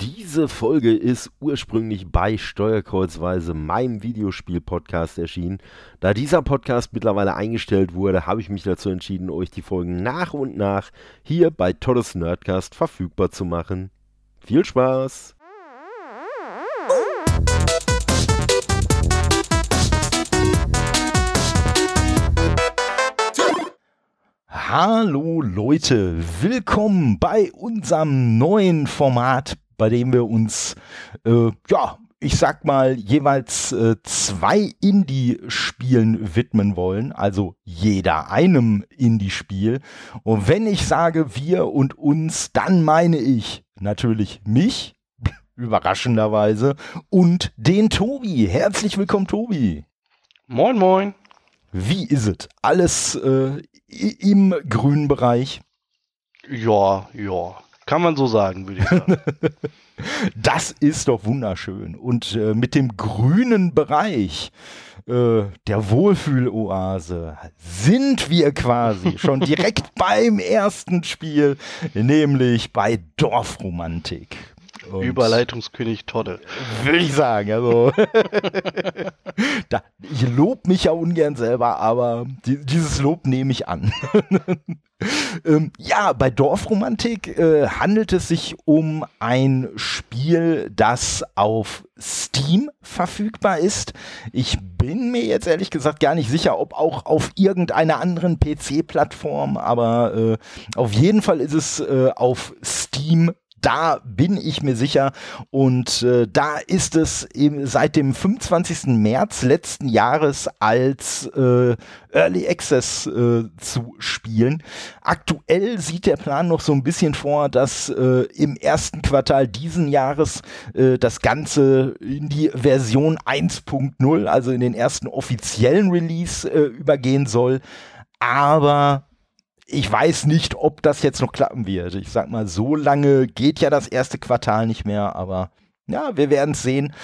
Diese Folge ist ursprünglich bei Steuerkreuzweise, meinem Videospiel-Podcast, erschienen. Da dieser Podcast mittlerweile eingestellt wurde, habe ich mich dazu entschieden, euch die Folgen nach und nach hier bei Toddes Nerdcast verfügbar zu machen. Viel Spaß! Hallo Leute, willkommen bei unserem neuen Format, bei dem wir uns, äh, ja, ich sag mal, jeweils äh, zwei Indie-Spielen widmen wollen, also jeder einem Indie-Spiel. Und wenn ich sage wir und uns, dann meine ich natürlich mich, überraschenderweise, und den Tobi. Herzlich willkommen, Tobi. Moin, moin. Wie ist es? Alles äh, im grünen Bereich? Ja, ja. Kann man so sagen, würde ich sagen. das ist doch wunderschön. Und äh, mit dem grünen Bereich äh, der Wohlfühloase sind wir quasi schon direkt beim ersten Spiel, nämlich bei Dorfromantik. Und Überleitungskönig Todde. Würde ich sagen. Also, da, ich lobe mich ja ungern selber, aber die, dieses Lob nehme ich an. Ähm, ja, bei Dorfromantik äh, handelt es sich um ein Spiel, das auf Steam verfügbar ist. Ich bin mir jetzt ehrlich gesagt gar nicht sicher, ob auch auf irgendeiner anderen PC-Plattform, aber äh, auf jeden Fall ist es äh, auf Steam da bin ich mir sicher. Und äh, da ist es eben seit dem 25. März letzten Jahres als äh, Early Access äh, zu spielen. Aktuell sieht der Plan noch so ein bisschen vor, dass äh, im ersten Quartal diesen Jahres äh, das Ganze in die Version 1.0, also in den ersten offiziellen Release äh, übergehen soll. Aber ich weiß nicht, ob das jetzt noch klappen wird. Ich sag mal, so lange geht ja das erste Quartal nicht mehr, aber ja, wir werden es sehen.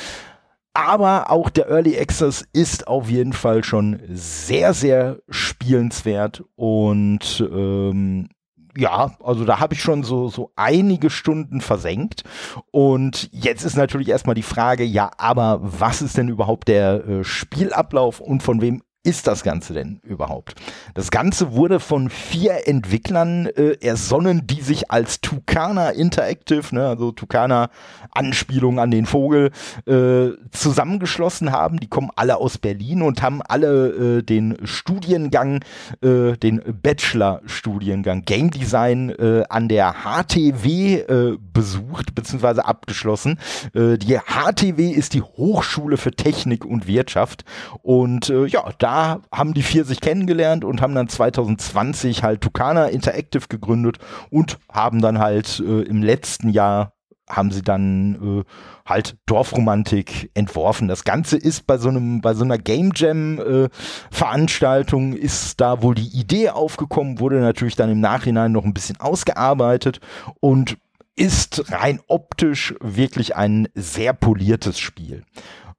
Aber auch der Early Access ist auf jeden Fall schon sehr, sehr spielenswert und ähm, ja, also da habe ich schon so, so einige Stunden versenkt. Und jetzt ist natürlich erstmal die Frage, ja, aber was ist denn überhaupt der äh, Spielablauf und von wem ist das Ganze denn überhaupt? Das Ganze wurde von vier Entwicklern äh, ersonnen, die sich als Tucana Interactive, ne, also Tucana Anspielung an den Vogel, äh, zusammengeschlossen haben. Die kommen alle aus Berlin und haben alle äh, den Studiengang, äh, den Bachelor-Studiengang Game Design äh, an der HTW äh, besucht bzw. abgeschlossen. Die HTW ist die Hochschule für Technik und Wirtschaft und ja, da haben die vier sich kennengelernt und haben dann 2020 halt Tucana Interactive gegründet und haben dann halt äh, im letzten Jahr haben sie dann äh, halt Dorfromantik entworfen. Das Ganze ist bei so einem, bei so einer Game Jam äh, Veranstaltung ist da wohl die Idee aufgekommen, wurde natürlich dann im Nachhinein noch ein bisschen ausgearbeitet und ist rein optisch wirklich ein sehr poliertes Spiel.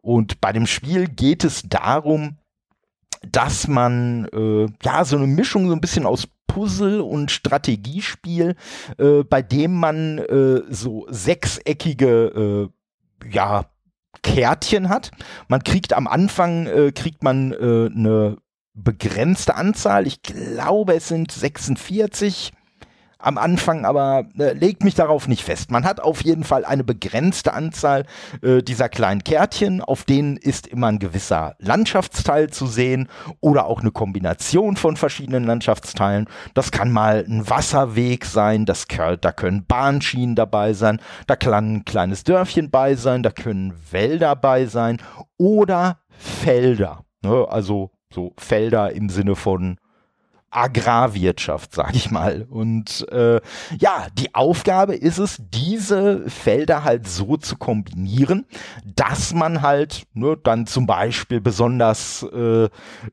Und bei dem Spiel geht es darum, dass man äh, ja so eine Mischung so ein bisschen aus Puzzle und Strategiespiel, äh, bei dem man äh, so sechseckige äh, ja Kärtchen hat. Man kriegt am Anfang äh, kriegt man äh, eine begrenzte Anzahl. Ich glaube, es sind 46 am Anfang, aber äh, legt mich darauf nicht fest. Man hat auf jeden Fall eine begrenzte Anzahl äh, dieser kleinen Kärtchen, auf denen ist immer ein gewisser Landschaftsteil zu sehen oder auch eine Kombination von verschiedenen Landschaftsteilen. Das kann mal ein Wasserweg sein, das, da können Bahnschienen dabei sein, da kann ein kleines Dörfchen bei sein, da können Wälder bei sein oder Felder. Ne? Also so Felder im Sinne von Agrarwirtschaft, sag ich mal. Und äh, ja, die Aufgabe ist es, diese Felder halt so zu kombinieren, dass man halt ne, dann zum Beispiel besonders äh,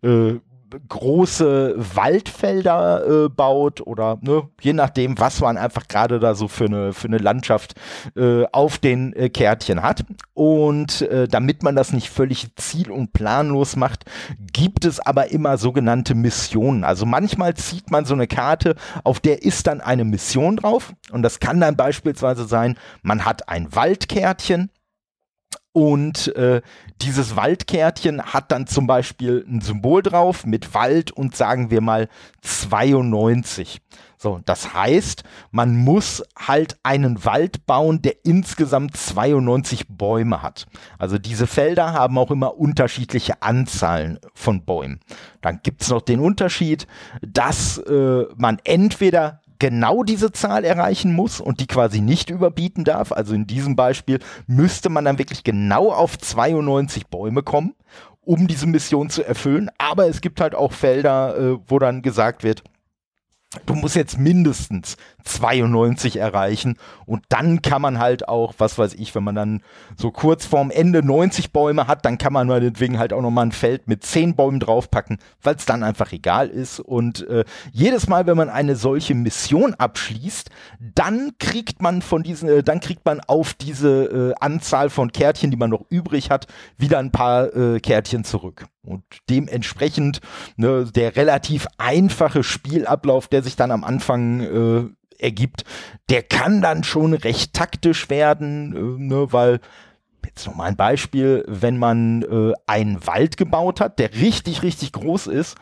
äh, große Waldfelder äh, baut oder ne, je nachdem, was man einfach gerade da so für eine, für eine Landschaft äh, auf den äh, Kärtchen hat. Und äh, damit man das nicht völlig ziel- und planlos macht, gibt es aber immer sogenannte Missionen. Also manchmal zieht man so eine Karte, auf der ist dann eine Mission drauf. Und das kann dann beispielsweise sein, man hat ein Waldkärtchen und äh, dieses Waldkärtchen hat dann zum Beispiel ein Symbol drauf mit Wald und sagen wir mal 92. So, das heißt, man muss halt einen Wald bauen, der insgesamt 92 Bäume hat. Also diese Felder haben auch immer unterschiedliche Anzahlen von Bäumen. Dann gibt's noch den Unterschied, dass äh, man entweder genau diese Zahl erreichen muss und die quasi nicht überbieten darf. Also in diesem Beispiel müsste man dann wirklich genau auf 92 Bäume kommen, um diese Mission zu erfüllen. Aber es gibt halt auch Felder, äh, wo dann gesagt wird, du musst jetzt mindestens 92 erreichen und dann kann man halt auch, was weiß ich, wenn man dann so kurz vorm Ende 90 Bäume hat, dann kann man meinetwegen halt auch nochmal ein Feld mit 10 Bäumen draufpacken, weil es dann einfach egal ist und äh, jedes Mal, wenn man eine solche Mission abschließt, dann kriegt man von diesen, äh, dann kriegt man auf diese äh, Anzahl von Kärtchen, die man noch übrig hat, wieder ein paar äh, Kärtchen zurück. Und dementsprechend ne, der relativ einfache Spielablauf, der sich dann am Anfang äh, ergibt, der kann dann schon recht taktisch werden, äh, ne, weil jetzt noch mal ein Beispiel, wenn man äh, einen Wald gebaut hat, der richtig, richtig groß ist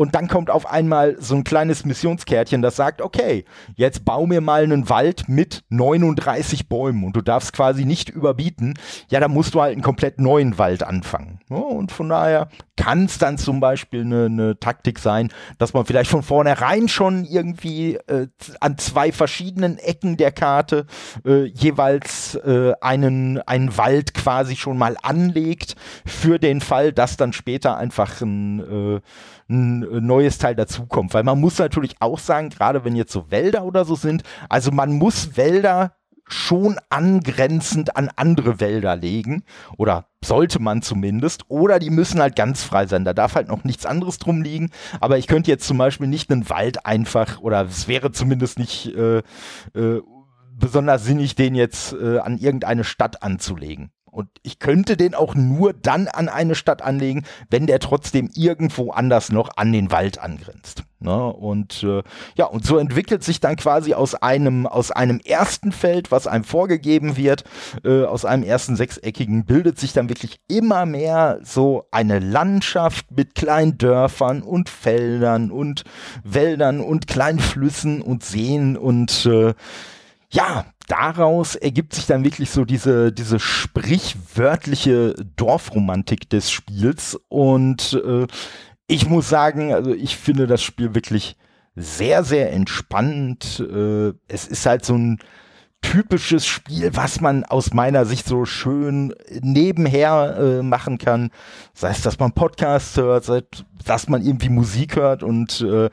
und dann kommt auf einmal so ein kleines Missionskärtchen, das sagt, okay, jetzt bau mir mal einen Wald mit 39 Bäumen und du darfst quasi nicht überbieten. Ja, da musst du halt einen komplett neuen Wald anfangen. Ja, und von daher kann es dann zum Beispiel eine, eine, Taktik sein, dass man vielleicht von vornherein schon irgendwie äh, an zwei verschiedenen Ecken der Karte äh, jeweils äh, einen, einen Wald quasi schon mal anlegt für den Fall, dass dann später einfach ein äh, ein äh, neues Teil dazukommt. Weil man muss natürlich auch sagen, gerade wenn jetzt so Wälder oder so sind, also man muss Wälder schon angrenzend an andere Wälder legen oder sollte man zumindest oder die müssen halt ganz frei sein. Da darf halt noch nichts anderes drum liegen. Aber ich könnte jetzt zum Beispiel nicht einen Wald einfach oder es wäre zumindest nicht äh, äh, besonders sinnig, den jetzt äh, an irgendeine Stadt anzulegen. Und ich könnte den auch nur dann an eine Stadt anlegen, wenn der trotzdem irgendwo anders noch an den Wald angrenzt. Ne? Und äh, ja, und so entwickelt sich dann quasi aus einem, aus einem ersten Feld, was einem vorgegeben wird, äh, aus einem ersten sechseckigen, bildet sich dann wirklich immer mehr so eine Landschaft mit kleinen Dörfern und Feldern und Wäldern und kleinen Flüssen und Seen und äh, ja, daraus ergibt sich dann wirklich so diese, diese sprichwörtliche Dorfromantik des Spiels. Und äh, ich muss sagen, also ich finde das Spiel wirklich sehr, sehr entspannend. Äh, es ist halt so ein typisches Spiel, was man aus meiner Sicht so schön nebenher äh, machen kann. Sei es, dass man Podcasts hört, sei dass man irgendwie Musik hört und äh,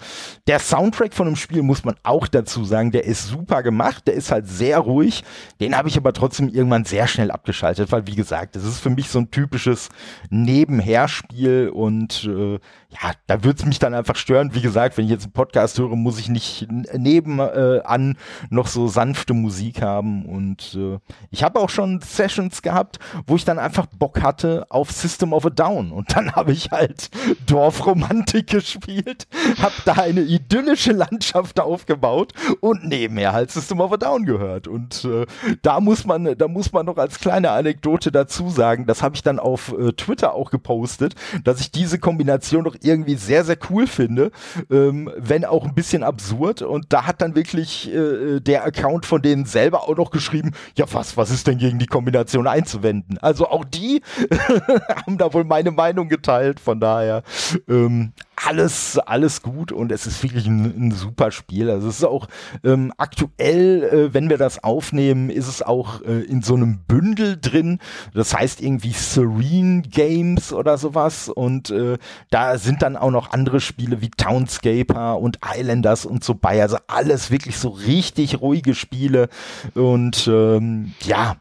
der Soundtrack von dem Spiel muss man auch dazu sagen, der ist super gemacht, der ist halt sehr ruhig, den habe ich aber trotzdem irgendwann sehr schnell abgeschaltet, weil wie gesagt, das ist für mich so ein typisches Nebenherspiel und äh, ja, da würde es mich dann einfach stören, wie gesagt, wenn ich jetzt einen Podcast höre, muss ich nicht nebenan äh, noch so sanfte Musik haben und äh, ich habe auch schon Sessions gehabt, wo ich dann einfach Bock hatte auf System of a Down und dann habe ich halt Dorf Dorfromantik gespielt, hab da eine idyllische Landschaft aufgebaut und nebenher halt System of a Down gehört. Und äh, da muss man, da muss man noch als kleine Anekdote dazu sagen, das habe ich dann auf äh, Twitter auch gepostet, dass ich diese Kombination doch irgendwie sehr, sehr cool finde, ähm, wenn auch ein bisschen absurd. Und da hat dann wirklich äh, der Account von denen selber auch noch geschrieben, ja was, was ist denn gegen die Kombination einzuwenden? Also auch die haben da wohl meine Meinung geteilt, von daher ähm, alles, alles gut und es ist wirklich ein, ein super Spiel. Also es ist auch ähm, aktuell, äh, wenn wir das aufnehmen, ist es auch äh, in so einem Bündel drin. Das heißt irgendwie Serene Games oder sowas. Und äh, da sind dann auch noch andere Spiele wie Townscaper und Islanders und so bei. Also alles wirklich so richtig ruhige Spiele. Und ähm, ja,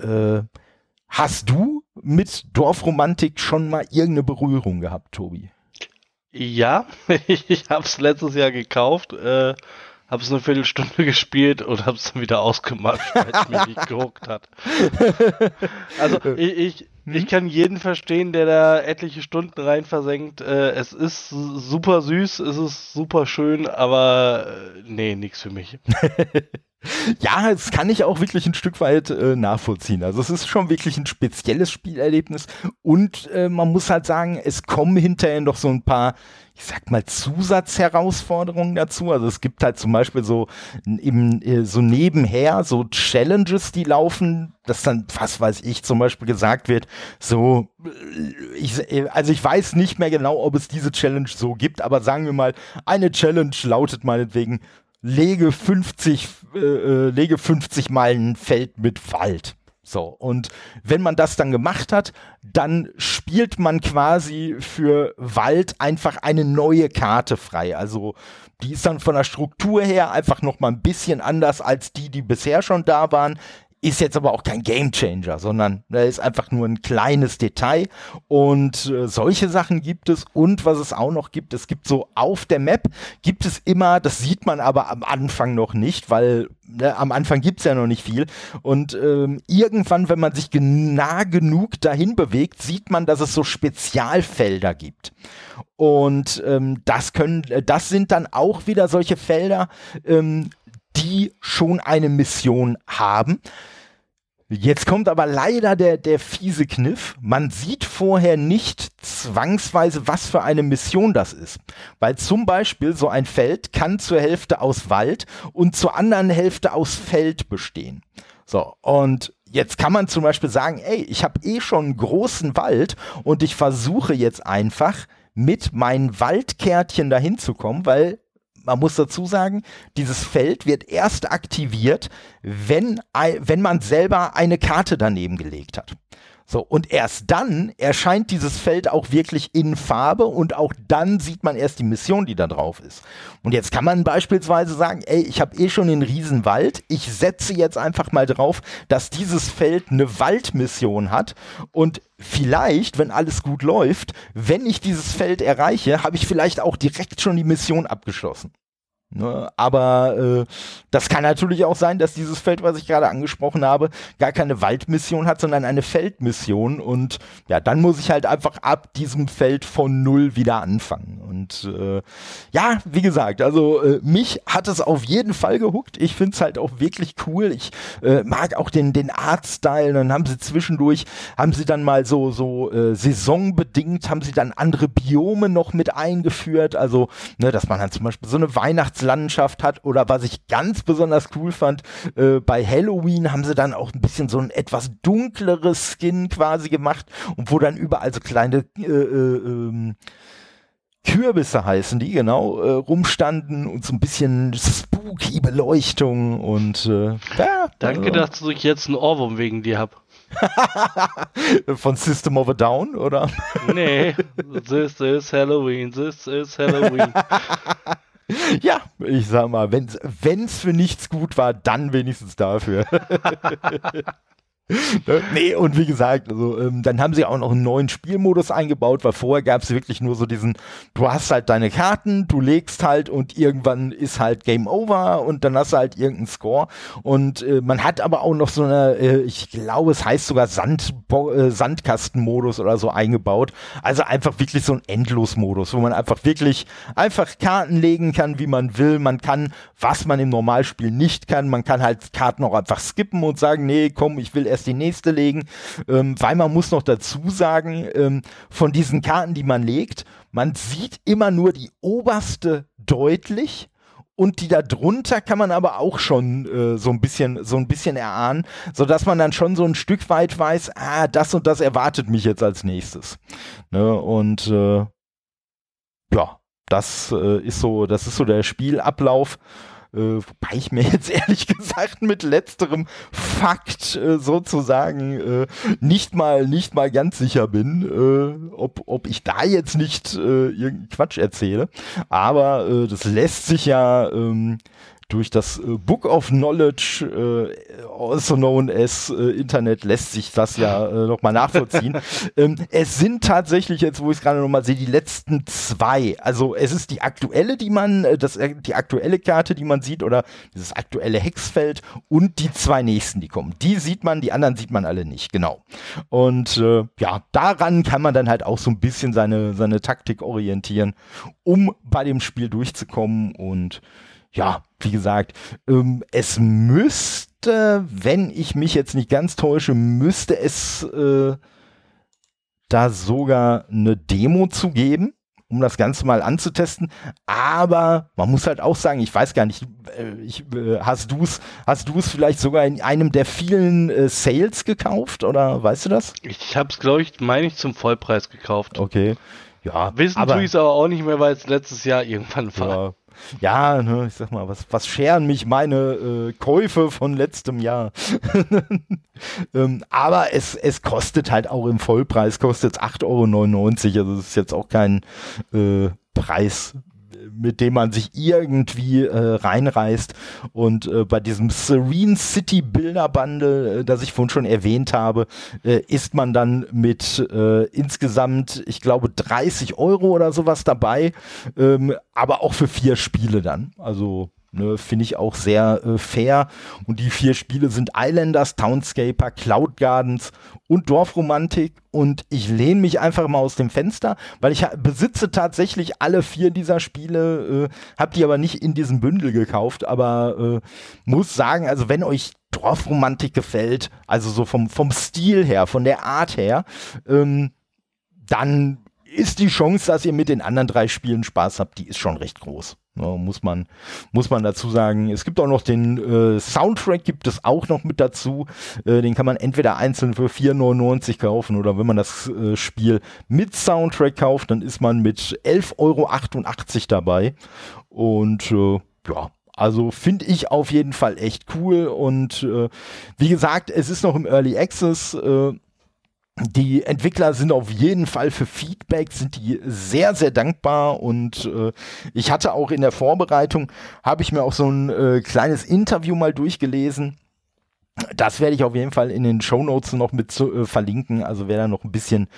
äh, hast du mit Dorfromantik schon mal irgendeine Berührung gehabt, Tobi? Ja, ich habe es letztes Jahr gekauft, äh, habe es eine Viertelstunde gespielt und habe es dann wieder ausgemacht, weil es mich nicht gehuckt hat. Also ich, ich, ich, kann jeden verstehen, der da etliche Stunden rein versenkt. Äh, es ist super süß, es ist super schön, aber äh, nee, nichts für mich. Ja, das kann ich auch wirklich ein Stück weit äh, nachvollziehen. Also es ist schon wirklich ein spezielles Spielerlebnis und äh, man muss halt sagen, es kommen hinterher noch so ein paar, ich sag mal, Zusatzherausforderungen dazu. Also es gibt halt zum Beispiel so eben äh, so nebenher so Challenges, die laufen, dass dann, was weiß ich, zum Beispiel gesagt wird, so, äh, ich, äh, also ich weiß nicht mehr genau, ob es diese Challenge so gibt, aber sagen wir mal, eine Challenge lautet meinetwegen, lege 50, äh, äh, lege 50 Mal ein Feld mit Wald. So, und wenn man das dann gemacht hat, dann spielt man quasi für Wald einfach eine neue Karte frei. Also die ist dann von der Struktur her einfach noch mal ein bisschen anders als die, die bisher schon da waren ist jetzt aber auch kein Gamechanger, sondern da ist einfach nur ein kleines Detail. Und äh, solche Sachen gibt es. Und was es auch noch gibt, es gibt so auf der Map gibt es immer, das sieht man aber am Anfang noch nicht, weil ne, am Anfang gibt es ja noch nicht viel. Und ähm, irgendwann, wenn man sich nah genug dahin bewegt, sieht man, dass es so Spezialfelder gibt. Und ähm, das können, das sind dann auch wieder solche Felder, ähm, die schon eine Mission haben. Jetzt kommt aber leider der, der fiese Kniff. Man sieht vorher nicht zwangsweise, was für eine Mission das ist. Weil zum Beispiel so ein Feld kann zur Hälfte aus Wald und zur anderen Hälfte aus Feld bestehen. So, und jetzt kann man zum Beispiel sagen, ey, ich habe eh schon einen großen Wald und ich versuche jetzt einfach mit meinen Waldkärtchen dahin zu kommen, weil man muss dazu sagen, dieses Feld wird erst aktiviert, wenn, wenn man selber eine Karte daneben gelegt hat. So, und erst dann erscheint dieses Feld auch wirklich in Farbe und auch dann sieht man erst die Mission, die da drauf ist. Und jetzt kann man beispielsweise sagen, ey, ich habe eh schon den Riesenwald, ich setze jetzt einfach mal drauf, dass dieses Feld eine Waldmission hat und vielleicht, wenn alles gut läuft, wenn ich dieses Feld erreiche, habe ich vielleicht auch direkt schon die Mission abgeschlossen. Ne, aber äh, das kann natürlich auch sein, dass dieses Feld, was ich gerade angesprochen habe, gar keine Waldmission hat, sondern eine Feldmission. Und ja, dann muss ich halt einfach ab diesem Feld von null wieder anfangen. Und äh, ja, wie gesagt, also äh, mich hat es auf jeden Fall gehuckt. Ich finde es halt auch wirklich cool. Ich äh, mag auch den, den Artstyle. Dann haben sie zwischendurch, haben sie dann mal so, so äh, saisonbedingt, haben sie dann andere Biome noch mit eingeführt. Also, ne, dass man halt zum Beispiel so eine Weihnachts Weihnachtslandschaft hat oder was ich ganz besonders cool fand, äh, bei Halloween haben sie dann auch ein bisschen so ein etwas dunkleres Skin quasi gemacht und wo dann überall so kleine äh, äh, ähm, Kürbisse heißen die, genau, äh, rumstanden und so ein bisschen spooky Beleuchtung und äh, ja, Danke, also. dass ich jetzt einen Ohrwurm wegen dir hab. Von System of a Down, oder? Nee, this is Halloween, this is Halloween. Ja, ich sag mal, wenn es für nichts gut war, dann wenigstens dafür. Ne? nee, und wie gesagt, also, ähm, dann haben sie auch noch einen neuen Spielmodus eingebaut, weil vorher gab es wirklich nur so diesen, du hast halt deine Karten, du legst halt und irgendwann ist halt Game Over und dann hast du halt irgendeinen Score. Und äh, man hat aber auch noch so eine, äh, ich glaube, es heißt sogar Sand, äh, Sandkastenmodus oder so eingebaut. Also einfach wirklich so ein Endlosmodus, wo man einfach wirklich einfach Karten legen kann, wie man will. Man kann, was man im Normalspiel nicht kann, man kann halt Karten auch einfach skippen und sagen, nee, komm, ich will erst erst die nächste legen, ähm, weil man muss noch dazu sagen, ähm, von diesen Karten, die man legt, man sieht immer nur die oberste deutlich und die da drunter kann man aber auch schon äh, so ein bisschen so ein bisschen erahnen, so dass man dann schon so ein Stück weit weiß, ah, das und das erwartet mich jetzt als nächstes. Ne? Und äh, ja, das äh, ist so, das ist so der Spielablauf. Äh, wobei ich mir jetzt ehrlich gesagt mit letzterem Fakt äh, sozusagen äh, nicht mal nicht mal ganz sicher bin, äh, ob, ob ich da jetzt nicht äh, irgendeinen Quatsch erzähle. Aber äh, das lässt sich ja ähm, durch das äh, Book of Knowledge, äh, also known as äh, Internet, lässt sich das ja äh, nochmal nachvollziehen. ähm, es sind tatsächlich, jetzt wo ich es gerade nochmal sehe, die letzten zwei. Also es ist die aktuelle, die man, das, die aktuelle Karte, die man sieht, oder dieses aktuelle Hexfeld und die zwei nächsten, die kommen. Die sieht man, die anderen sieht man alle nicht, genau. Und äh, ja, daran kann man dann halt auch so ein bisschen seine, seine Taktik orientieren, um bei dem Spiel durchzukommen und ja, wie gesagt, ähm, es müsste, wenn ich mich jetzt nicht ganz täusche, müsste es äh, da sogar eine Demo zu geben, um das Ganze mal anzutesten. Aber man muss halt auch sagen, ich weiß gar nicht, äh, ich, äh, hast du es hast du's vielleicht sogar in einem der vielen äh, Sales gekauft oder weißt du das? Ich habe es, glaube ich, meine ich, zum Vollpreis gekauft. Okay. Ja, Wissen tue ich es aber auch nicht mehr, weil es letztes Jahr irgendwann war. Ja, ja, ne, ich sag mal, was, was scheren mich meine äh, Käufe von letztem Jahr? ähm, aber es, es kostet halt auch im Vollpreis, kostet 8,99 Euro. Also es ist jetzt auch kein äh, Preis, mit dem man sich irgendwie äh, reinreißt. Und äh, bei diesem Serene City Bilder Bundle, äh, das ich vorhin schon erwähnt habe, äh, ist man dann mit äh, insgesamt, ich glaube, 30 Euro oder sowas dabei, ähm, aber auch für vier Spiele dann. Also Ne, Finde ich auch sehr äh, fair. Und die vier Spiele sind Islanders, Townscaper, Cloud Gardens und Dorfromantik. Und ich lehne mich einfach mal aus dem Fenster, weil ich besitze tatsächlich alle vier dieser Spiele, äh, habe die aber nicht in diesem Bündel gekauft. Aber äh, muss sagen, also wenn euch Dorfromantik gefällt, also so vom, vom Stil her, von der Art her, ähm, dann ist die Chance, dass ihr mit den anderen drei Spielen Spaß habt, die ist schon recht groß. Ja, muss man, muss man dazu sagen. Es gibt auch noch den äh, Soundtrack, gibt es auch noch mit dazu. Äh, den kann man entweder einzeln für 4,99 kaufen oder wenn man das äh, Spiel mit Soundtrack kauft, dann ist man mit 11,88 Euro dabei. Und äh, ja, also finde ich auf jeden Fall echt cool. Und äh, wie gesagt, es ist noch im Early Access. Äh, die Entwickler sind auf jeden Fall für Feedback, sind die sehr, sehr dankbar und äh, ich hatte auch in der Vorbereitung, habe ich mir auch so ein äh, kleines Interview mal durchgelesen. Das werde ich auf jeden Fall in den Show Notes noch mit zu, äh, verlinken. Also wer da noch ein bisschen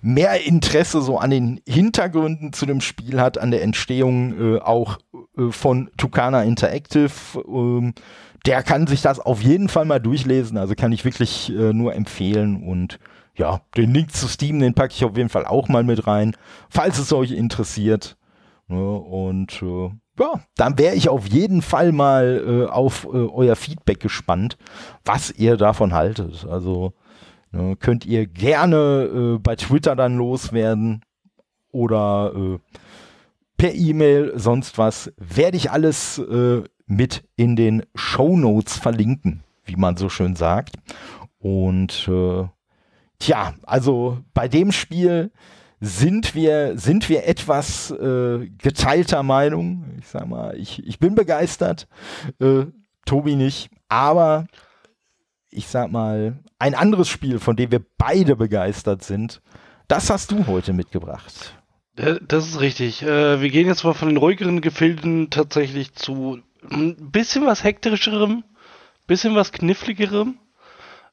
mehr Interesse so an den Hintergründen zu dem Spiel hat, an der Entstehung äh, auch äh, von Tucana Interactive, ähm, der kann sich das auf jeden Fall mal durchlesen. Also kann ich wirklich äh, nur empfehlen und ja, den Link zu Steam, den packe ich auf jeden Fall auch mal mit rein, falls es euch interessiert. Ne, und äh, ja, dann wäre ich auf jeden Fall mal äh, auf äh, euer Feedback gespannt, was ihr davon haltet. Also ne, könnt ihr gerne äh, bei Twitter dann loswerden oder äh, per E-Mail, sonst was. Werde ich alles äh, mit in den Show Notes verlinken, wie man so schön sagt. Und Tja, also bei dem Spiel sind wir, sind wir etwas äh, geteilter Meinung. Ich sag mal, ich, ich bin begeistert, äh, Tobi nicht, aber ich sag mal, ein anderes Spiel, von dem wir beide begeistert sind, das hast du heute mitgebracht. Das ist richtig. Äh, wir gehen jetzt mal von den ruhigeren Gefilden tatsächlich zu ein bisschen was hektischerem, bisschen was kniffligerem.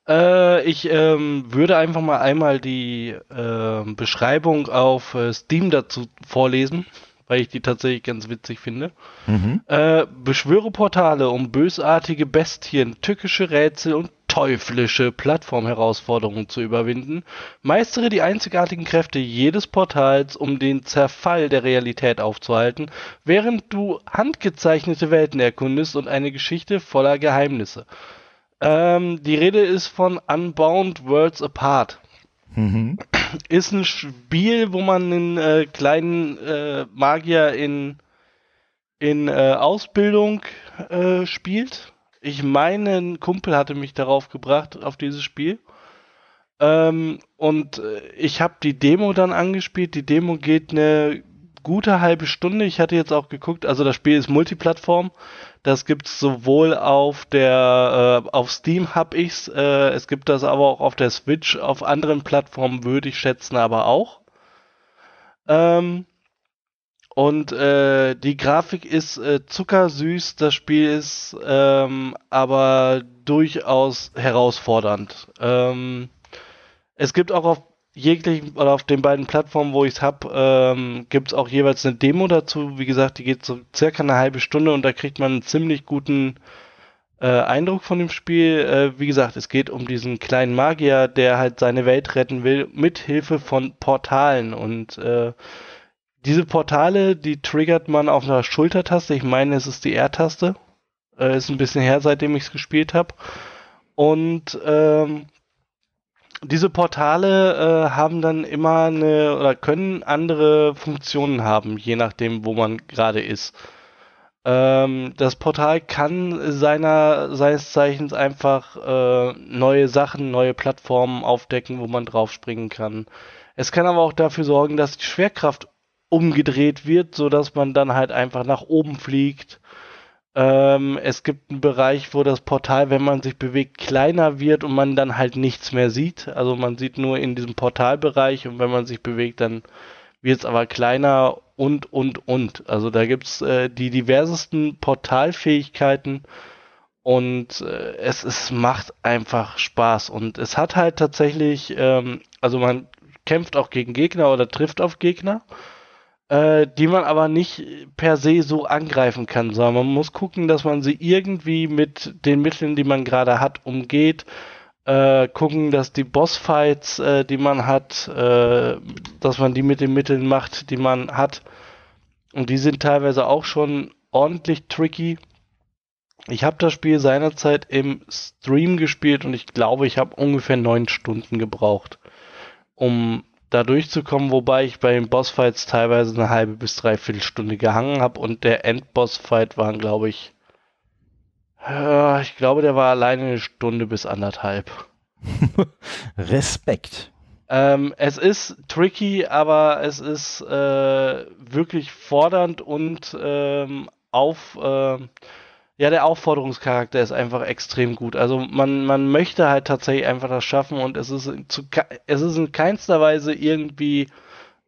Äh, ich ähm, würde einfach mal einmal die äh, Beschreibung auf äh, Steam dazu vorlesen, weil ich die tatsächlich ganz witzig finde. Mhm. Äh, beschwöre Portale, um bösartige Bestien, tückische Rätsel und teuflische Plattformherausforderungen zu überwinden. Meistere die einzigartigen Kräfte jedes Portals, um den Zerfall der Realität aufzuhalten, während du handgezeichnete Welten erkundest und eine Geschichte voller Geheimnisse. Ähm, die Rede ist von Unbound Worlds Apart. Mhm. Ist ein Spiel, wo man einen äh, kleinen äh, Magier in, in äh, Ausbildung äh, spielt. Ich meine, ein Kumpel hatte mich darauf gebracht, auf dieses Spiel. Ähm, und äh, ich habe die Demo dann angespielt. Die Demo geht eine gute halbe Stunde. Ich hatte jetzt auch geguckt, also das Spiel ist Multiplattform. Das gibt's sowohl auf der äh, auf Steam hab ich's, äh, es gibt das aber auch auf der Switch, auf anderen Plattformen würde ich schätzen, aber auch. Ähm, Und äh, die Grafik ist äh, zuckersüß, das Spiel ist ähm, aber durchaus herausfordernd. Ähm, es gibt auch auf jeglichen oder auf den beiden Plattformen, wo ich es habe, ähm, gibt es auch jeweils eine Demo dazu. Wie gesagt, die geht so circa eine halbe Stunde und da kriegt man einen ziemlich guten äh, Eindruck von dem Spiel. Äh, wie gesagt, es geht um diesen kleinen Magier, der halt seine Welt retten will, mit Hilfe von Portalen und äh, diese Portale, die triggert man auf einer Schultertaste. Ich meine, es ist die R-Taste. Äh, ist ein bisschen her, seitdem ich es gespielt habe. Und ähm, diese Portale äh, haben dann immer eine oder können andere Funktionen haben, je nachdem, wo man gerade ist. Ähm, das Portal kann seiner, seines Zeichens einfach äh, neue Sachen, neue Plattformen aufdecken, wo man draufspringen kann. Es kann aber auch dafür sorgen, dass die Schwerkraft umgedreht wird, so dass man dann halt einfach nach oben fliegt. Ähm, es gibt einen Bereich, wo das Portal, wenn man sich bewegt, kleiner wird und man dann halt nichts mehr sieht. Also man sieht nur in diesem Portalbereich und wenn man sich bewegt, dann wird es aber kleiner und, und, und. Also da gibt's äh, die diversesten Portalfähigkeiten und äh, es, es macht einfach Spaß. Und es hat halt tatsächlich, ähm, also man kämpft auch gegen Gegner oder trifft auf Gegner äh, die man aber nicht per se so angreifen kann, sondern man muss gucken, dass man sie irgendwie mit den Mitteln, die man gerade hat, umgeht. Äh, gucken, dass die Bossfights, äh, die man hat, äh, dass man die mit den Mitteln macht, die man hat. Und die sind teilweise auch schon ordentlich tricky. Ich habe das Spiel seinerzeit im Stream gespielt und ich glaube, ich habe ungefähr neun Stunden gebraucht, um da durchzukommen, wobei ich bei den Bossfights teilweise eine halbe bis dreiviertel Stunde gehangen habe und der Endbossfight waren, glaube ich, äh, ich glaube, der war alleine eine Stunde bis anderthalb. Respekt. Ähm, es ist tricky, aber es ist äh, wirklich fordernd und ähm, auf, äh, ja, der Aufforderungscharakter ist einfach extrem gut. Also man, man möchte halt tatsächlich einfach das schaffen und es ist, zu, es ist in keinster Weise irgendwie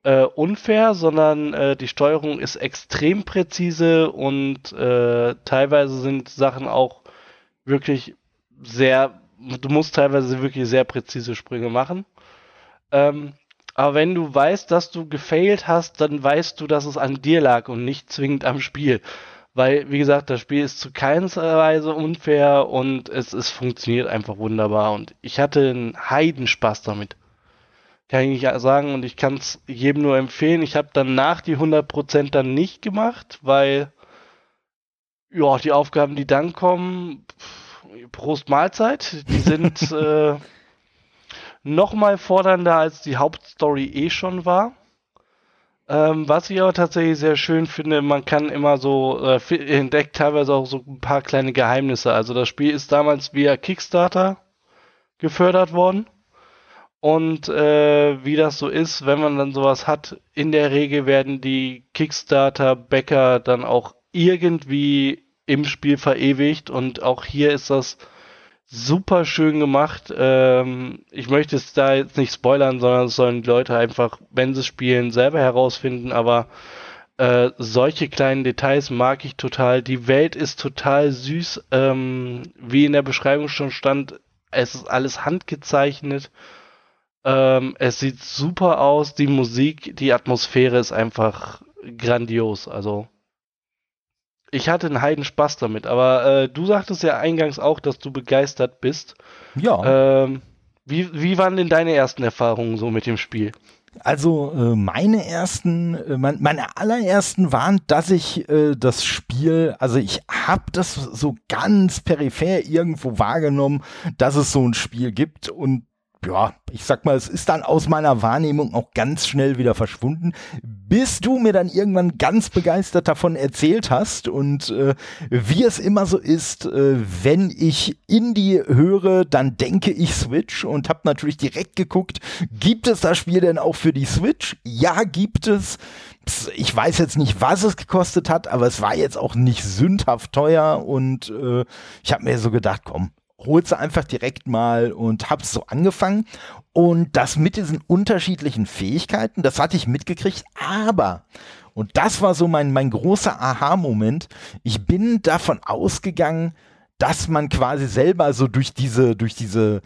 äh, unfair, sondern äh, die Steuerung ist extrem präzise und äh, teilweise sind Sachen auch wirklich sehr, du musst teilweise wirklich sehr präzise Sprünge machen. Ähm, aber wenn du weißt, dass du gefailt hast, dann weißt du, dass es an dir lag und nicht zwingend am Spiel. Weil, wie gesagt, das Spiel ist zu keiner Weise unfair und es, es funktioniert einfach wunderbar. Und ich hatte einen Heidenspaß damit. Kann ich nicht sagen und ich kann es jedem nur empfehlen. Ich habe danach die 100% dann nicht gemacht, weil ja, die Aufgaben, die dann kommen, Prost Mahlzeit, die sind äh, noch mal fordernder als die Hauptstory eh schon war. Ähm, was ich aber tatsächlich sehr schön finde, man kann immer so, äh, entdeckt teilweise auch so ein paar kleine Geheimnisse. Also das Spiel ist damals via Kickstarter gefördert worden. Und äh, wie das so ist, wenn man dann sowas hat, in der Regel werden die Kickstarter-Bäcker dann auch irgendwie im Spiel verewigt. Und auch hier ist das super schön gemacht. Ähm, ich möchte es da jetzt nicht spoilern, sondern es sollen die Leute einfach, wenn sie spielen, selber herausfinden. Aber äh, solche kleinen Details mag ich total. Die Welt ist total süß. Ähm, wie in der Beschreibung schon stand, es ist alles handgezeichnet. Ähm, es sieht super aus. Die Musik, die Atmosphäre ist einfach grandios. Also ich hatte einen heiden Spaß damit, aber äh, du sagtest ja eingangs auch, dass du begeistert bist. Ja. Ähm, wie, wie waren denn deine ersten Erfahrungen so mit dem Spiel? Also äh, meine ersten, äh, mein, meine allerersten waren, dass ich äh, das Spiel, also ich habe das so ganz peripher irgendwo wahrgenommen, dass es so ein Spiel gibt und ja, ich sag mal, es ist dann aus meiner Wahrnehmung auch ganz schnell wieder verschwunden, bis du mir dann irgendwann ganz begeistert davon erzählt hast und äh, wie es immer so ist, äh, wenn ich Indie höre, dann denke ich Switch und habe natürlich direkt geguckt, gibt es das Spiel denn auch für die Switch? Ja, gibt es. Ich weiß jetzt nicht, was es gekostet hat, aber es war jetzt auch nicht sündhaft teuer und äh, ich habe mir so gedacht, komm, holst du einfach direkt mal und hab's so angefangen. Und das mit diesen unterschiedlichen Fähigkeiten, das hatte ich mitgekriegt, aber Und das war so mein, mein großer Aha-Moment. Ich bin davon ausgegangen, dass man quasi selber so durch diese, durch diese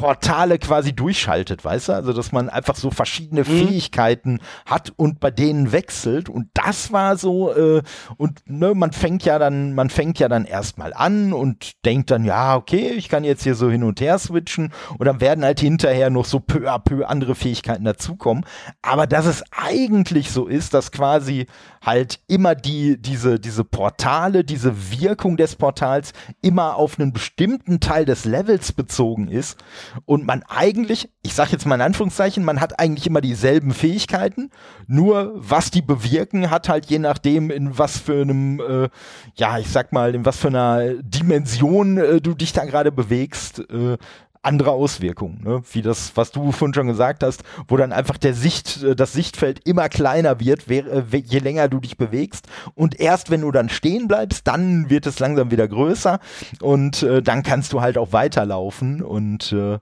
Portale quasi durchschaltet, weißt du? Also, dass man einfach so verschiedene mhm. Fähigkeiten hat und bei denen wechselt. Und das war so, äh, und ne, man fängt ja dann, man fängt ja dann erstmal an und denkt dann, ja, okay, ich kann jetzt hier so hin und her switchen und dann werden halt hinterher noch so peu à peu andere Fähigkeiten dazukommen. Aber dass es eigentlich so ist, dass quasi halt immer die, diese, diese Portale, diese Wirkung des Portals immer auf einen bestimmten Teil des Levels bezogen ist und man eigentlich, ich sage jetzt mal in Anführungszeichen, man hat eigentlich immer dieselben Fähigkeiten, nur was die bewirken, hat halt je nachdem, in was für einem, äh, ja, ich sag mal, in was für einer Dimension äh, du dich da gerade bewegst, äh, andere Auswirkungen, ne? wie das, was du vorhin schon gesagt hast, wo dann einfach der Sicht, äh, das Sichtfeld immer kleiner wird, äh, je länger du dich bewegst. Und erst wenn du dann stehen bleibst, dann wird es langsam wieder größer und äh, dann kannst du halt auch weiterlaufen. Und äh,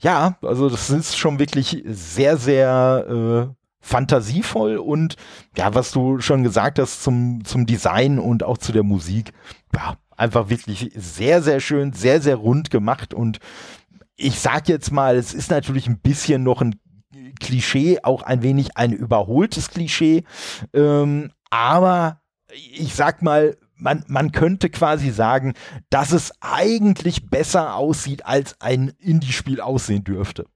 ja, also das ist schon wirklich sehr, sehr äh, fantasievoll und ja, was du schon gesagt hast zum, zum Design und auch zu der Musik, ja, einfach wirklich sehr, sehr schön, sehr, sehr rund gemacht und ich sag jetzt mal, es ist natürlich ein bisschen noch ein Klischee, auch ein wenig ein überholtes Klischee, ähm, aber ich sag mal, man, man könnte quasi sagen, dass es eigentlich besser aussieht, als ein Indie-Spiel aussehen dürfte.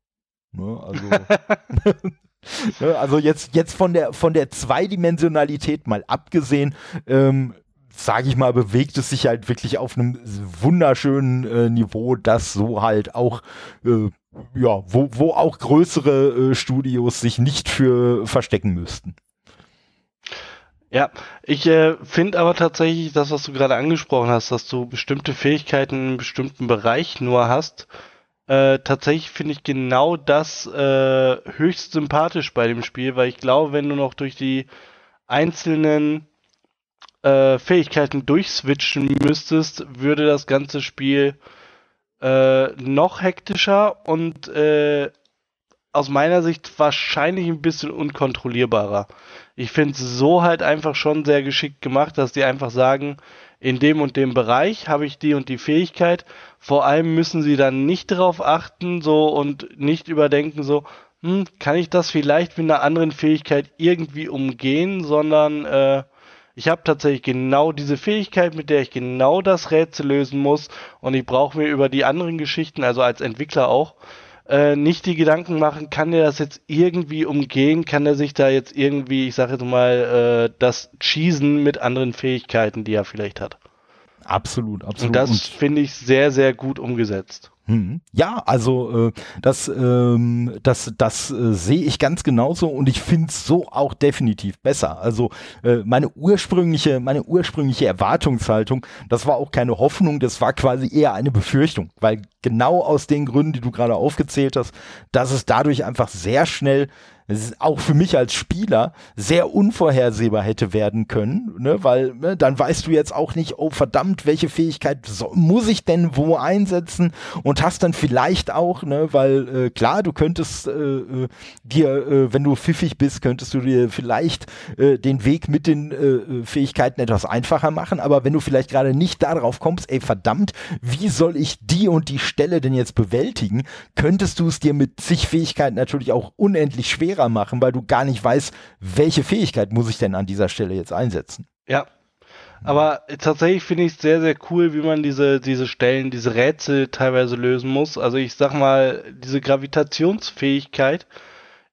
Ne, also, ne, also jetzt, jetzt von der, von der Zweidimensionalität mal abgesehen, ähm, sage ich mal, bewegt es sich halt wirklich auf einem wunderschönen äh, Niveau, das so halt auch, äh, ja, wo, wo auch größere äh, Studios sich nicht für verstecken müssten. Ja, ich äh, finde aber tatsächlich das, was du gerade angesprochen hast, dass du bestimmte Fähigkeiten in einem bestimmten Bereich nur hast, äh, tatsächlich finde ich genau das äh, höchst sympathisch bei dem Spiel, weil ich glaube, wenn du noch durch die einzelnen äh, Fähigkeiten durchswitchen müsstest, würde das ganze Spiel äh, noch hektischer und äh, aus meiner Sicht wahrscheinlich ein bisschen unkontrollierbarer. Ich finde es so halt einfach schon sehr geschickt gemacht, dass die einfach sagen, in dem und dem Bereich habe ich die und die Fähigkeit. Vor allem müssen sie dann nicht darauf achten, so und nicht überdenken, so, hm, kann ich das vielleicht mit einer anderen Fähigkeit irgendwie umgehen, sondern äh, ich habe tatsächlich genau diese Fähigkeit, mit der ich genau das Rätsel lösen muss und ich brauche mir über die anderen Geschichten, also als Entwickler auch, äh, nicht die Gedanken machen, kann der das jetzt irgendwie umgehen, kann er sich da jetzt irgendwie, ich sage jetzt mal, äh, das cheesen mit anderen Fähigkeiten, die er vielleicht hat. Absolut, absolut. Und das finde ich sehr, sehr gut umgesetzt. Hm. Ja, also äh, das, ähm, das, das äh, sehe ich ganz genauso und ich finde es so auch definitiv besser. Also äh, meine ursprüngliche, meine ursprüngliche Erwartungshaltung, das war auch keine Hoffnung, das war quasi eher eine Befürchtung, weil genau aus den Gründen, die du gerade aufgezählt hast, dass es dadurch einfach sehr schnell auch für mich als Spieler sehr unvorhersehbar hätte werden können, ne? weil ne, dann weißt du jetzt auch nicht, oh verdammt, welche Fähigkeit so, muss ich denn wo einsetzen und hast dann vielleicht auch, ne, weil äh, klar, du könntest äh, äh dir, äh, wenn du pfiffig bist, könntest du dir vielleicht äh, den Weg mit den äh, Fähigkeiten etwas einfacher machen, aber wenn du vielleicht gerade nicht darauf kommst, ey verdammt, wie soll ich die und die Stelle denn jetzt bewältigen, könntest du es dir mit zig Fähigkeiten natürlich auch unendlich schwerer schwerer machen, weil du gar nicht weißt, welche Fähigkeit muss ich denn an dieser Stelle jetzt einsetzen. Ja. Aber tatsächlich finde ich es sehr, sehr cool, wie man diese, diese Stellen, diese Rätsel teilweise lösen muss. Also ich sag mal, diese Gravitationsfähigkeit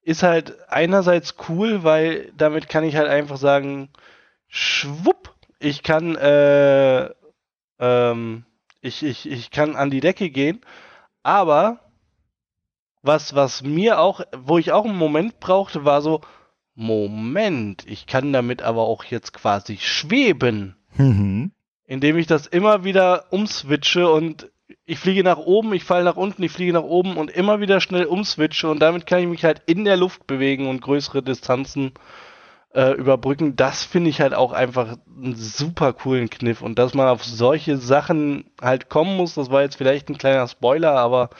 ist halt einerseits cool, weil damit kann ich halt einfach sagen, schwupp, ich kann, äh, ähm, ich, ich, ich kann an die Decke gehen, aber was, was mir auch, wo ich auch einen Moment brauchte, war so, Moment, ich kann damit aber auch jetzt quasi schweben. Mhm. Indem ich das immer wieder umswitche und ich fliege nach oben, ich falle nach unten, ich fliege nach oben und immer wieder schnell umswitche und damit kann ich mich halt in der Luft bewegen und größere Distanzen äh, überbrücken. Das finde ich halt auch einfach einen super coolen Kniff und dass man auf solche Sachen halt kommen muss, das war jetzt vielleicht ein kleiner Spoiler, aber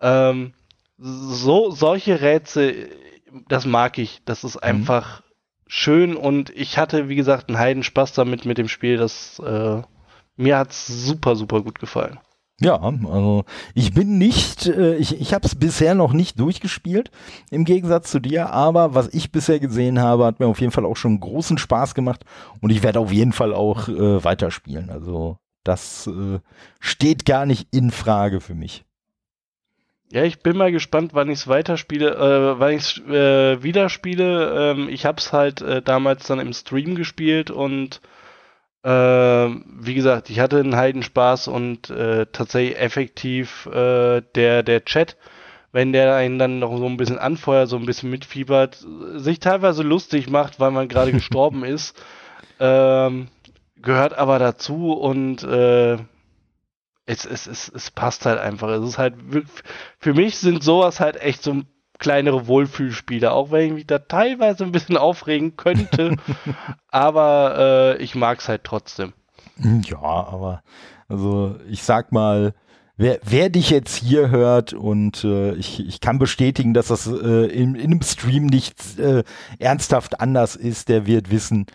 ähm, so solche Rätsel, das mag ich. Das ist mhm. einfach schön und ich hatte, wie gesagt, einen Heidenspaß damit mit dem Spiel. Das, äh, mir hat's super, super gut gefallen. Ja, also ich bin nicht, äh, ich, ich habe es bisher noch nicht durchgespielt, im Gegensatz zu dir, aber was ich bisher gesehen habe, hat mir auf jeden Fall auch schon großen Spaß gemacht und ich werde auf jeden Fall auch äh, weiterspielen. Also das äh, steht gar nicht in Frage für mich. Ja, ich bin mal gespannt, wann ich es weiterspiele, äh, wann ich es äh, wieder spiele. Ähm, ich habe es halt äh, damals dann im Stream gespielt und äh, wie gesagt, ich hatte einen Heidenspaß und äh, tatsächlich effektiv äh, der, der Chat, wenn der einen dann noch so ein bisschen anfeuert, so ein bisschen mitfiebert, sich teilweise lustig macht, weil man gerade gestorben ist, ähm, gehört aber dazu und äh, es, es, es, es passt halt einfach. Es ist halt, für mich sind sowas halt echt so kleinere Wohlfühlspiele, auch wenn ich mich da teilweise ein bisschen aufregen könnte, aber äh, ich mag es halt trotzdem. Ja, aber also ich sag mal, wer, wer dich jetzt hier hört und äh, ich, ich kann bestätigen, dass das äh, in, in einem Stream nicht äh, ernsthaft anders ist, der wird wissen,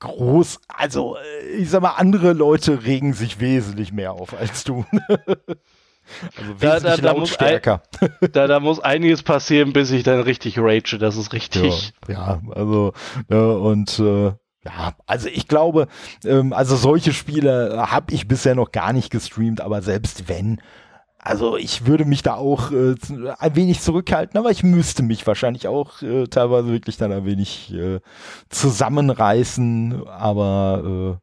groß, also äh, ich sag mal, andere Leute regen sich wesentlich mehr auf als du. also da, da, da, muss ein, da, da, muss einiges passieren, bis ich dann richtig rage, das ist richtig. Ja, ja also ja, und äh, ja, also ich glaube, ähm, also solche Spiele habe ich bisher noch gar nicht gestreamt, aber selbst wenn, also ich würde mich da auch äh, ein wenig zurückhalten, aber ich müsste mich wahrscheinlich auch äh, teilweise wirklich dann ein wenig äh, zusammenreißen. Aber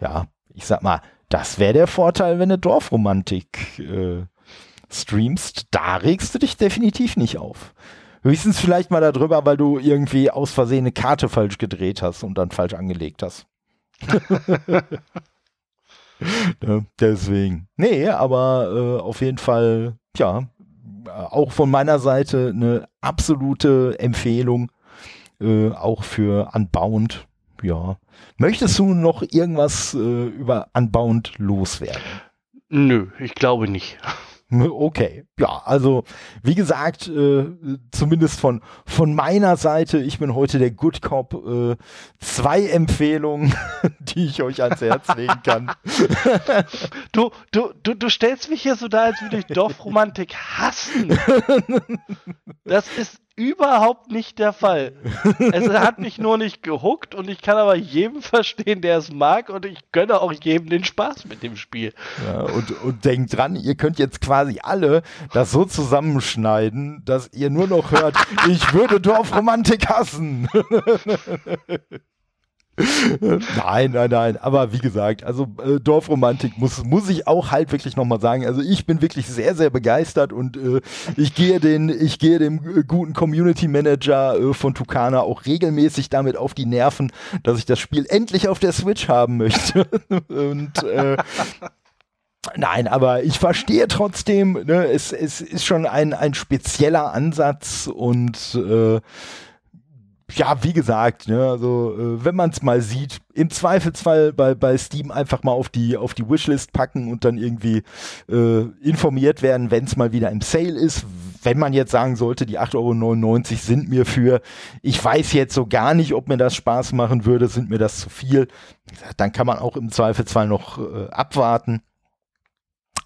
äh, ja, ich sag mal, das wäre der Vorteil, wenn du Dorfromantik äh, streamst. Da regst du dich definitiv nicht auf. Höchstens vielleicht mal darüber, weil du irgendwie aus Versehen eine Karte falsch gedreht hast und dann falsch angelegt hast. ne, deswegen. Nee, aber äh, auf jeden Fall, ja, auch von meiner Seite eine absolute Empfehlung, äh, auch für Unbound. Ja. Möchtest du noch irgendwas äh, über Unbound loswerden? Nö, ich glaube nicht. Okay, ja, also wie gesagt, äh, zumindest von, von meiner Seite, ich bin heute der Good Cop, äh, zwei Empfehlungen, die ich euch ans Herz legen kann. du, du, du, du stellst mich hier so da, als würde ich Dorfromantik hassen. Das ist überhaupt nicht der Fall. es hat mich nur nicht gehuckt und ich kann aber jedem verstehen, der es mag und ich gönne auch jedem den Spaß mit dem Spiel. Ja, und, und denkt dran, ihr könnt jetzt quasi alle das so zusammenschneiden, dass ihr nur noch hört, ich würde Dorfromantik hassen. nein, nein, nein. Aber wie gesagt, also äh, Dorfromantik muss, muss ich auch halt wirklich nochmal sagen. Also ich bin wirklich sehr, sehr begeistert und äh, ich gehe den, ich gehe dem äh, guten Community Manager äh, von Tucana auch regelmäßig damit auf die Nerven, dass ich das Spiel endlich auf der Switch haben möchte. und äh, Nein, aber ich verstehe trotzdem, ne, es, es ist schon ein, ein spezieller Ansatz und äh, ja, wie gesagt, ne, also äh, wenn man es mal sieht, im Zweifelsfall bei, bei Steam einfach mal auf die, auf die Wishlist packen und dann irgendwie äh, informiert werden, wenn es mal wieder im Sale ist. Wenn man jetzt sagen sollte, die 8,99 Euro sind mir für, ich weiß jetzt so gar nicht, ob mir das Spaß machen würde, sind mir das zu viel, dann kann man auch im Zweifelsfall noch äh, abwarten.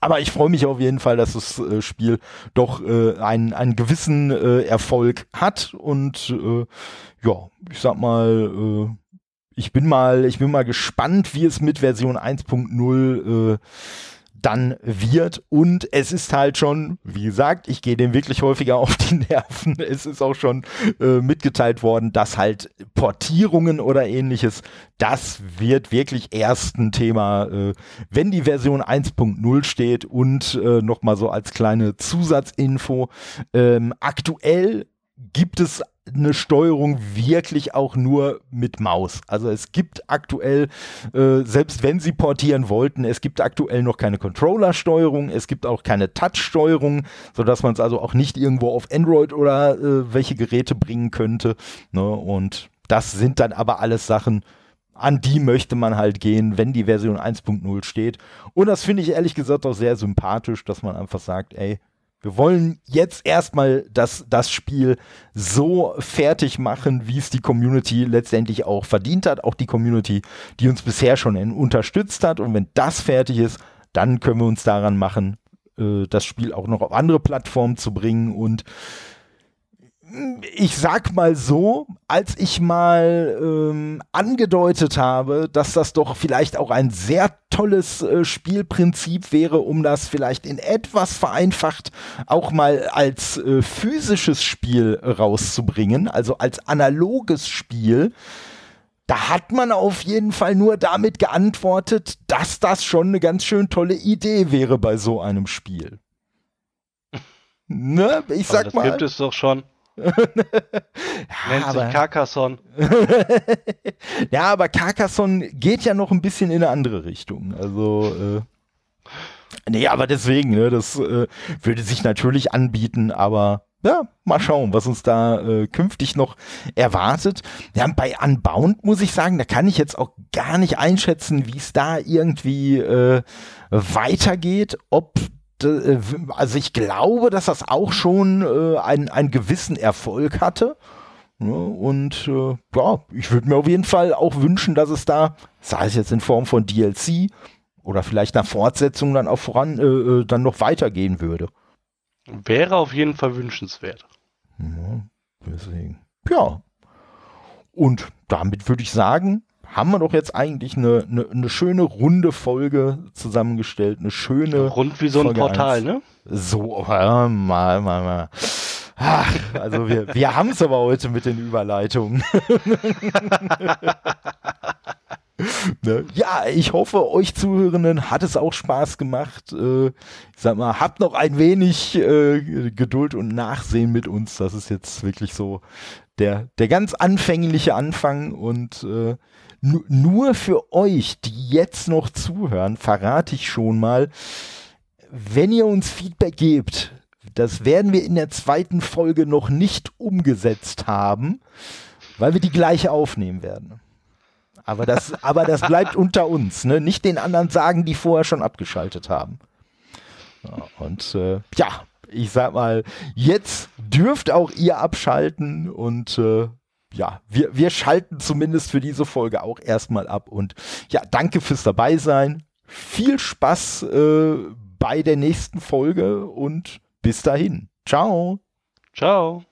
Aber ich freue mich auf jeden Fall, dass das äh, Spiel doch äh, einen, einen gewissen äh, Erfolg hat und äh, ja, ich sag mal, äh, ich bin mal, ich bin mal gespannt, wie es mit Version 1.0 äh, dann wird. Und es ist halt schon, wie gesagt, ich gehe dem wirklich häufiger auf die Nerven. Es ist auch schon äh, mitgeteilt worden, dass halt Portierungen oder ähnliches, das wird wirklich erst ein Thema, äh, wenn die Version 1.0 steht und äh, nochmal so als kleine Zusatzinfo. Ähm, aktuell gibt es eine Steuerung wirklich auch nur mit Maus. Also es gibt aktuell, äh, selbst wenn sie portieren wollten, es gibt aktuell noch keine Controller-Steuerung, es gibt auch keine Touch-Steuerung, sodass man es also auch nicht irgendwo auf Android oder äh, welche Geräte bringen könnte. Ne? Und das sind dann aber alles Sachen, an die möchte man halt gehen, wenn die Version 1.0 steht. Und das finde ich ehrlich gesagt auch sehr sympathisch, dass man einfach sagt, ey, Wir wollen jetzt erstmal das, das Spiel so fertig machen, wie es die Community letztendlich auch verdient hat. Auch die Community, die uns bisher schon unterstützt hat. Und wenn das fertig ist, dann können wir uns daran machen, äh, das Spiel auch noch auf andere Plattformen zu bringen und ich sag mal so, als ich mal ähm, angedeutet habe, dass das doch vielleicht auch ein sehr tolles äh, Spielprinzip wäre, um das vielleicht in etwas vereinfacht auch mal als äh, physisches Spiel rauszubringen, also als analoges Spiel. Da hat man auf jeden Fall nur damit geantwortet, dass das schon eine ganz schön tolle Idee wäre bei so einem Spiel. Ne? Ich sag das mal. Das gibt es doch schon. Nennt aber, sich Carcassonne. ja, aber Carcassonne geht ja noch ein bisschen in eine andere Richtung. Also, äh, nee, aber deswegen, ne, das äh, würde sich natürlich anbieten, aber ja, mal schauen, was uns da äh, künftig noch erwartet. Ja, bei Unbound muss ich sagen, da kann ich jetzt auch gar nicht einschätzen, wie es da irgendwie äh, weitergeht, ob also ich glaube, dass das auch schon äh, einen, einen gewissen Erfolg hatte. Ja, und äh, ja, ich würde mir auf jeden Fall auch wünschen, dass es da, sei es jetzt in Form von DLC oder vielleicht einer Fortsetzung dann auch voran, äh, äh, dann noch weitergehen würde. Wäre auf jeden Fall wünschenswert. Ja, deswegen. Ja. Und damit würde ich sagen, haben wir doch jetzt eigentlich eine, eine, eine schöne runde Folge zusammengestellt. Eine schöne. Rund wie so ein Folge Portal, 1. ne? So, mal, mal, mal. Ach, also wir, wir haben es aber heute mit den Überleitungen. ne? Ja, ich hoffe, euch Zuhörenden hat es auch Spaß gemacht. Äh, ich sag mal, habt noch ein wenig äh, Geduld und Nachsehen mit uns. Das ist jetzt wirklich so der, der ganz anfängliche Anfang und äh, nur für euch, die jetzt noch zuhören, verrate ich schon mal, wenn ihr uns Feedback gebt, das werden wir in der zweiten Folge noch nicht umgesetzt haben, weil wir die gleiche aufnehmen werden. Aber das, aber das bleibt unter uns, ne? Nicht den anderen sagen, die vorher schon abgeschaltet haben. Und äh, ja, ich sag mal, jetzt dürft auch ihr abschalten und äh, ja, wir, wir schalten zumindest für diese Folge auch erstmal ab. Und ja, danke fürs dabei sein. Viel Spaß äh, bei der nächsten Folge und bis dahin. Ciao. Ciao.